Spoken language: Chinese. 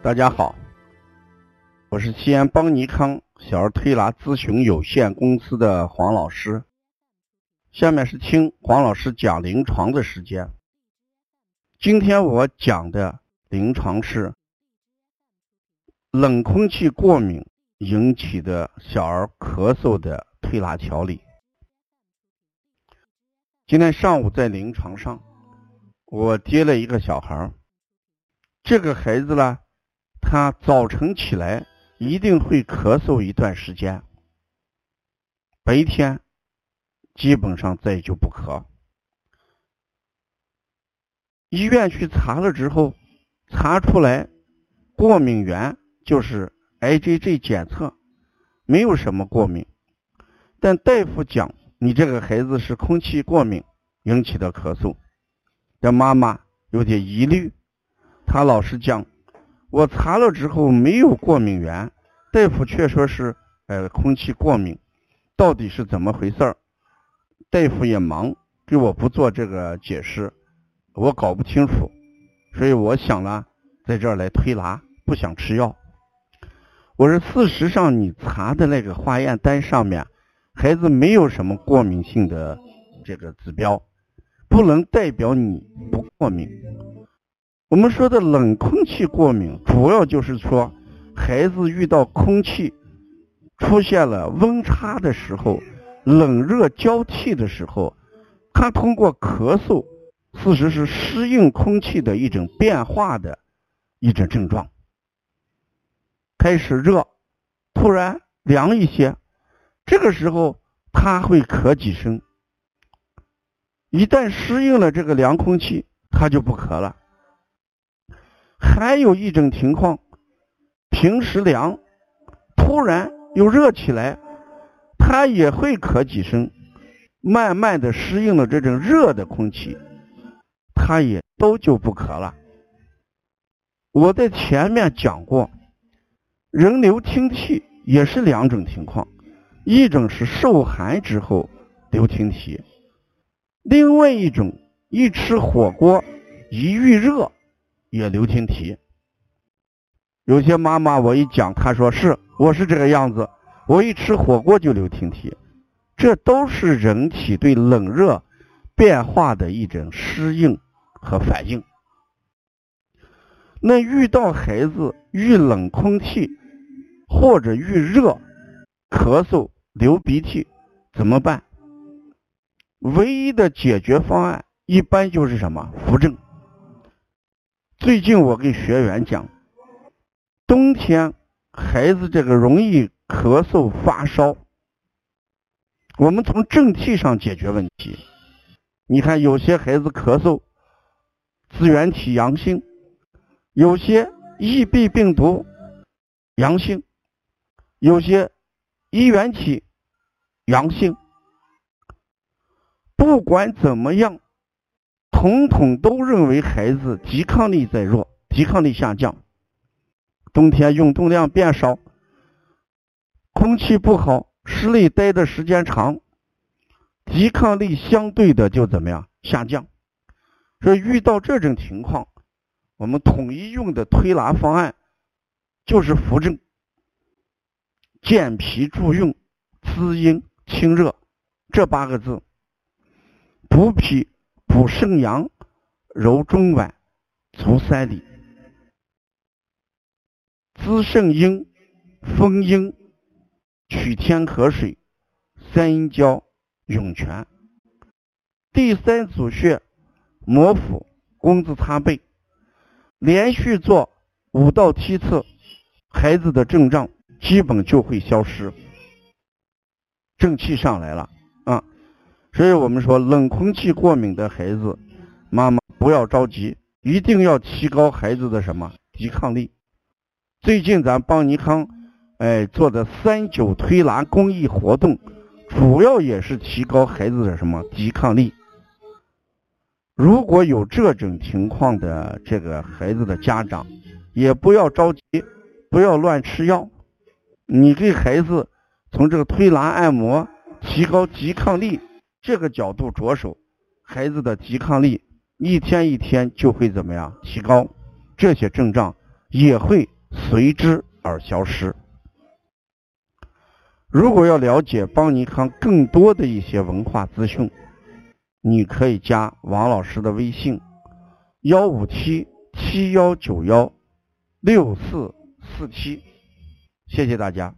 大家好，我是西安邦尼康小儿推拿咨询有限公司的黄老师。下面是听黄老师讲临床的时间。今天我讲的临床是冷空气过敏引起的小儿咳嗽的推拿调理。今天上午在临床上，我接了一个小孩这个孩子呢。他早晨起来一定会咳嗽一段时间，白天基本上再就不咳。医院去查了之后，查出来过敏源就是 IgG 检测，没有什么过敏。但大夫讲你这个孩子是空气过敏引起的咳嗽，这妈妈有点疑虑，他老是讲。我查了之后没有过敏源，大夫却说是呃空气过敏，到底是怎么回事儿？大夫也忙，给我不做这个解释，我搞不清楚，所以我想呢，在这儿来推拿，不想吃药。我说事实上你查的那个化验单上面，孩子没有什么过敏性的这个指标，不能代表你不过敏。我们说的冷空气过敏，主要就是说，孩子遇到空气出现了温差的时候，冷热交替的时候，他通过咳嗽，事实是适应空气的一种变化的一种症状。开始热，突然凉一些，这个时候他会咳几声。一旦适应了这个凉空气，他就不咳了。还有一种情况，平时凉，突然又热起来，他也会咳几声，慢慢的适应了这种热的空气，他也都就不咳了。我在前面讲过，人流清涕也是两种情况，一种是受寒之后流清涕，另外一种一吃火锅一遇热。也流清涕，有些妈妈我一讲，她说是我是这个样子，我一吃火锅就流清涕，这都是人体对冷热变化的一种适应和反应。那遇到孩子遇冷空气或者遇热咳嗽流鼻涕怎么办？唯一的解决方案一般就是什么扶正。最近我给学员讲，冬天孩子这个容易咳嗽发烧，我们从正气上解决问题。你看，有些孩子咳嗽，支原体阳性，有些 EB 病毒阳性，有些衣原体阳性。不管怎么样。统统都认为孩子抵抗力在弱，抵抗力下降。冬天运动量变少，空气不好，室内待的时间长，抵抗力相对的就怎么样下降。所以遇到这种情况，我们统一用的推拿方案就是扶正、健脾助运、滋阴清热这八个字，补脾。补肾阳，揉中脘，足三里，滋肾阴，丰阴，取天河水，三阴交，涌泉。第三组穴，摩腹，工字擦背，连续做五到七次，孩子的症状基本就会消失，正气上来了。所以我们说，冷空气过敏的孩子，妈妈不要着急，一定要提高孩子的什么抵抗力。最近咱邦尼康，哎做的三九推拿公益活动，主要也是提高孩子的什么抵抗力。如果有这种情况的这个孩子的家长，也不要着急，不要乱吃药，你给孩子从这个推拿按摩提高抵抗力。这个角度着手，孩子的抵抗力一天一天就会怎么样提高，这些症状也会随之而消失。如果要了解邦尼康更多的一些文化资讯，你可以加王老师的微信：幺五七七幺九幺六四四七。谢谢大家。